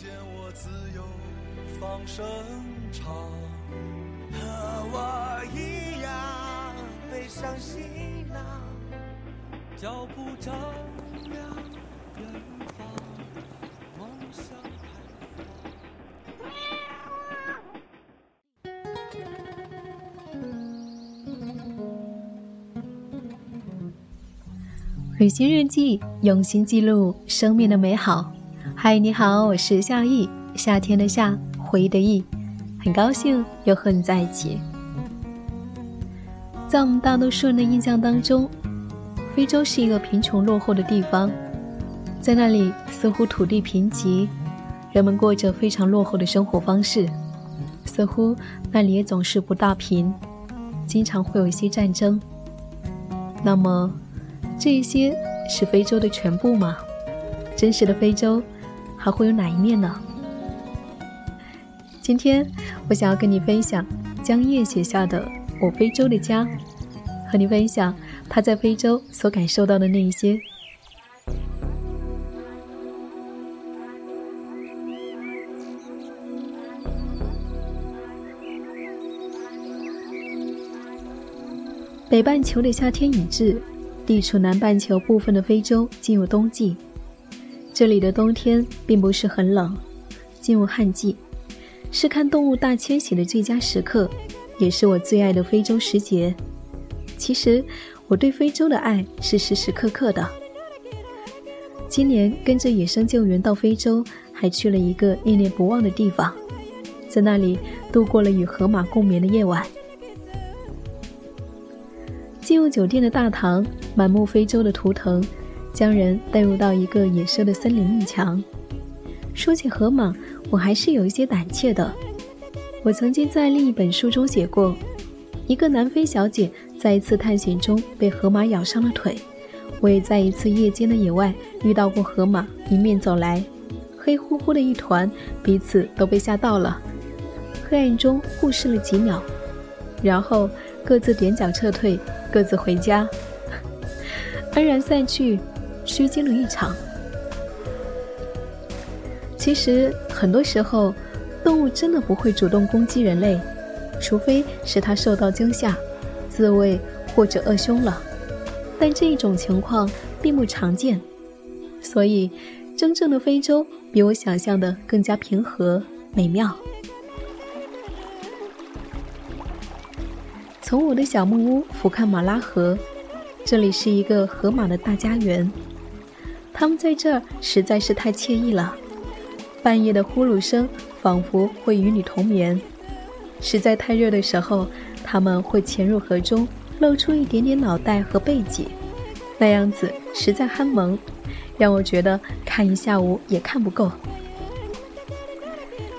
见我自由放声唱，和我一样背上行囊。脚步丈量远方，梦想旅行日记，用心记录生命的美好。嗨，你好，我是夏意，夏天的夏，回忆的忆，很高兴又和你在一起。在我们大多数人的印象当中。非洲是一个贫穷落后的地方，在那里似乎土地贫瘠，人们过着非常落后的生活方式，似乎那里也总是不大平，经常会有一些战争。那么，这一些是非洲的全部吗？真实的非洲还会有哪一面呢？今天我想要跟你分享江夜写下的《我非洲的家》，和你分享。他在非洲所感受到的那一些。北半球的夏天已至，地处南半球部分的非洲进入冬季。这里的冬天并不是很冷，进入旱季，是看动物大迁徙的最佳时刻，也是我最爱的非洲时节。其实。我对非洲的爱是时时刻刻的。今年跟着野生救援到非洲，还去了一个念念不忘的地方，在那里度过了与河马共眠的夜晚。进入酒店的大堂，满目非洲的图腾，将人带入到一个野生的森林里墙。说起河马，我还是有一些胆怯的。我曾经在另一本书中写过，一个南非小姐。在一次探险中被河马咬伤了腿，我也在一次夜间的野外遇到过河马迎面走来，黑乎乎的一团，彼此都被吓到了。黑暗中互视了几秒，然后各自踮脚撤退，各自回家，安然散去，虚惊了一场。其实很多时候，动物真的不会主动攻击人类，除非是它受到惊吓。自卫或者饿凶了，但这一种情况并不常见，所以真正的非洲比我想象的更加平和美妙。从我的小木屋俯瞰马拉河，这里是一个河马的大家园，他们在这儿实在是太惬意了。半夜的呼噜声仿佛会与你同眠，实在太热的时候。他们会潜入河中，露出一点点脑袋和背脊，那样子实在憨萌，让我觉得看一下午也看不够。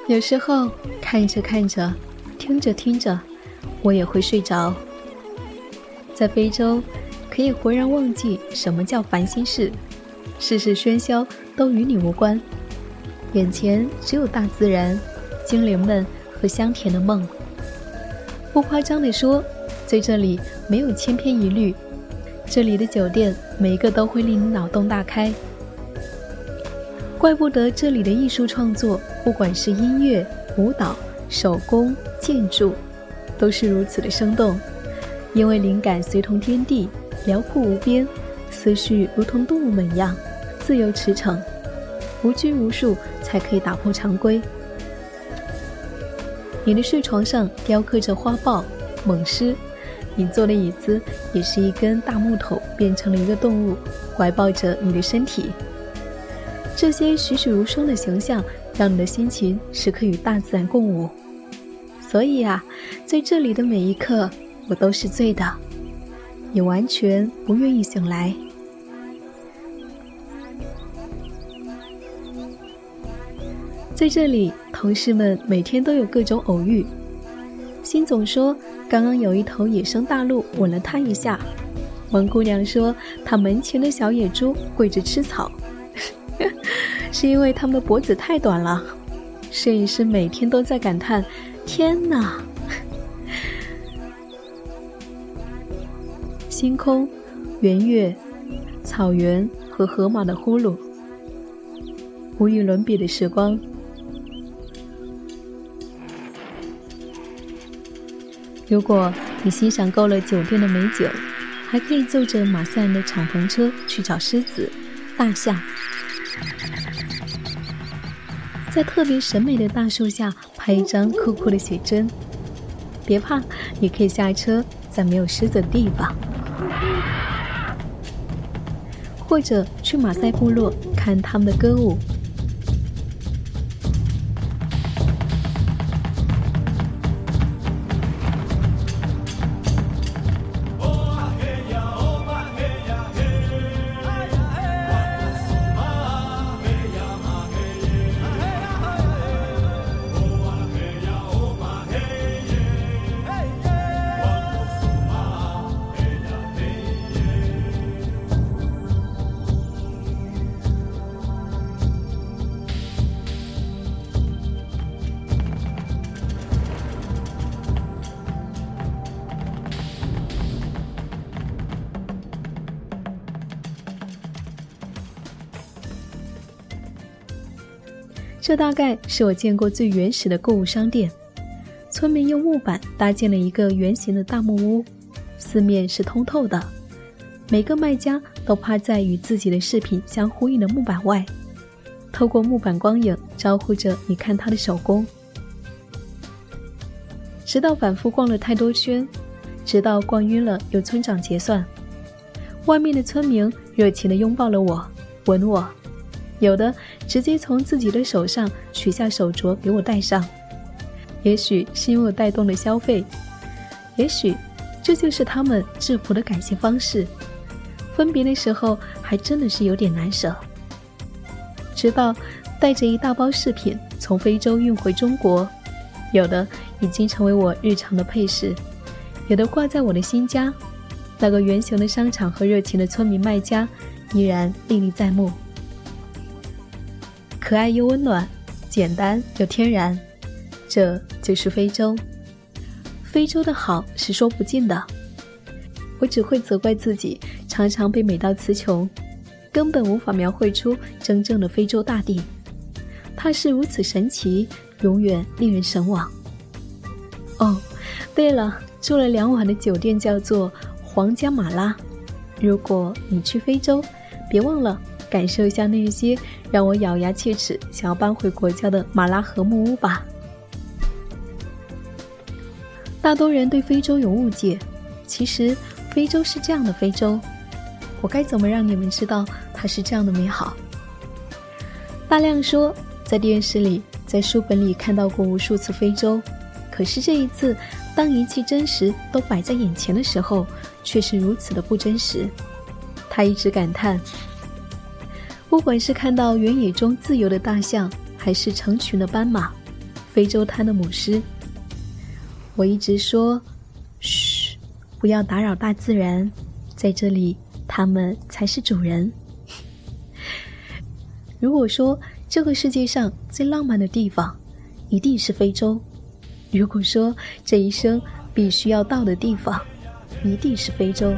有时候看着看着，听着听着，我也会睡着。在非洲，可以浑然忘记什么叫烦心事，世事喧嚣都与你无关，眼前只有大自然、精灵们和香甜的梦。不夸张地说，在这里没有千篇一律。这里的酒店每一个都会令你脑洞大开，怪不得这里的艺术创作，不管是音乐、舞蹈、手工、建筑，都是如此的生动。因为灵感随同天地，辽阔无边，思绪如同动物们一样自由驰骋，无拘无束，才可以打破常规。你的睡床上雕刻着花豹、猛狮，你坐的椅子也是一根大木头变成了一个动物，怀抱着你的身体。这些栩栩如生的形象，让你的心情时刻与大自然共舞。所以啊，在这里的每一刻，我都是醉的，你完全不愿意醒来。在这里，同事们每天都有各种偶遇。辛总说，刚刚有一头野生大鹿吻了他一下。王姑娘说，她门前的小野猪跪着吃草，是因为它们的脖子太短了。摄影师每天都在感叹：天哪！星空、圆月、草原和河马的呼噜，无与伦比的时光。如果你欣赏够了酒店的美酒，还可以坐着马赛人的敞篷车去找狮子、大象，在特别审美的大树下拍一张酷酷的写真。别怕，你可以下车在没有狮子的地方。或者去马赛部落看他们的歌舞。这大概是我见过最原始的购物商店。村民用木板搭建了一个圆形的大木屋，四面是通透的。每个卖家都趴在与自己的饰品相呼应的木板外，透过木板光影招呼着你看他的手工。直到反复逛了太多圈，直到逛晕了，由村长结算。外面的村民热情地拥抱了我，吻我。有的直接从自己的手上取下手镯给我戴上，也许是因为我带动了消费，也许这就是他们质朴的感谢方式。分别的时候还真的是有点难舍。直到带着一大包饰品从非洲运回中国，有的已经成为我日常的配饰，有的挂在我的新家。那个圆形的商场和热情的村民卖家依然历历在目。可爱又温暖，简单又天然，这就是非洲。非洲的好是说不尽的，我只会责怪自己，常常被美到词穷，根本无法描绘出真正的非洲大地。它是如此神奇，永远令人神往。哦，对了，住了两晚的酒店叫做皇家马拉。如果你去非洲，别忘了。感受一下那些让我咬牙切齿想要搬回国家的马拉河木屋吧。大多人对非洲有误解，其实非洲是这样的非洲。我该怎么让你们知道它是这样的美好？大亮说，在电视里、在书本里看到过无数次非洲，可是这一次，当一切真实都摆在眼前的时候，却是如此的不真实。他一直感叹。不管是看到原野中自由的大象，还是成群的斑马，非洲滩的母狮，我一直说：“嘘，不要打扰大自然，在这里，他们才是主人。”如果说这个世界上最浪漫的地方，一定是非洲；如果说这一生必须要到的地方，一定是非洲。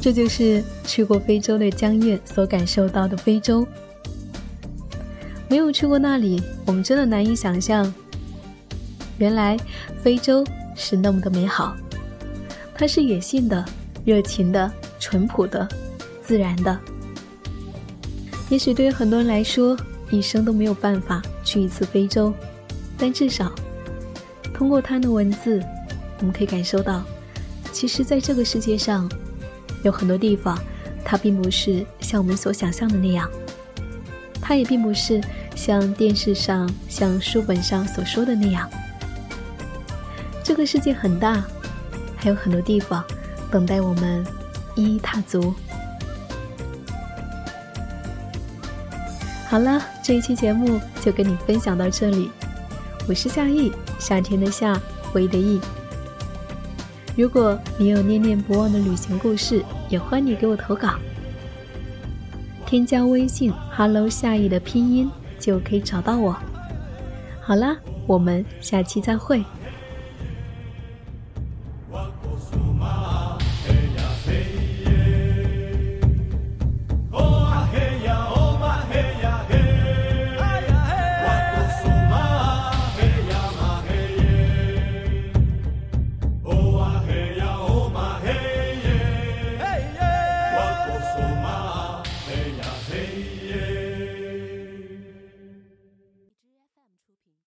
这就是去过非洲的江燕所感受到的非洲。没有去过那里，我们真的难以想象，原来非洲是那么的美好。它是野性的、热情的、淳朴的、自然的。也许对于很多人来说，一生都没有办法去一次非洲，但至少通过他的文字，我们可以感受到，其实在这个世界上，有很多地方，它并不是像我们所想象的那样，它也并不是像电视上、像书本上所说的那样。这个世界很大，还有很多地方等待我们一一踏足。好了，这一期节目就跟你分享到这里。我是夏意，夏天的夏，回忆的忆。如果你有念念不忘的旅行故事，也欢迎你给我投稿。添加微信 “hello 夏意”的拼音就可以找到我。好啦，我们下期再会。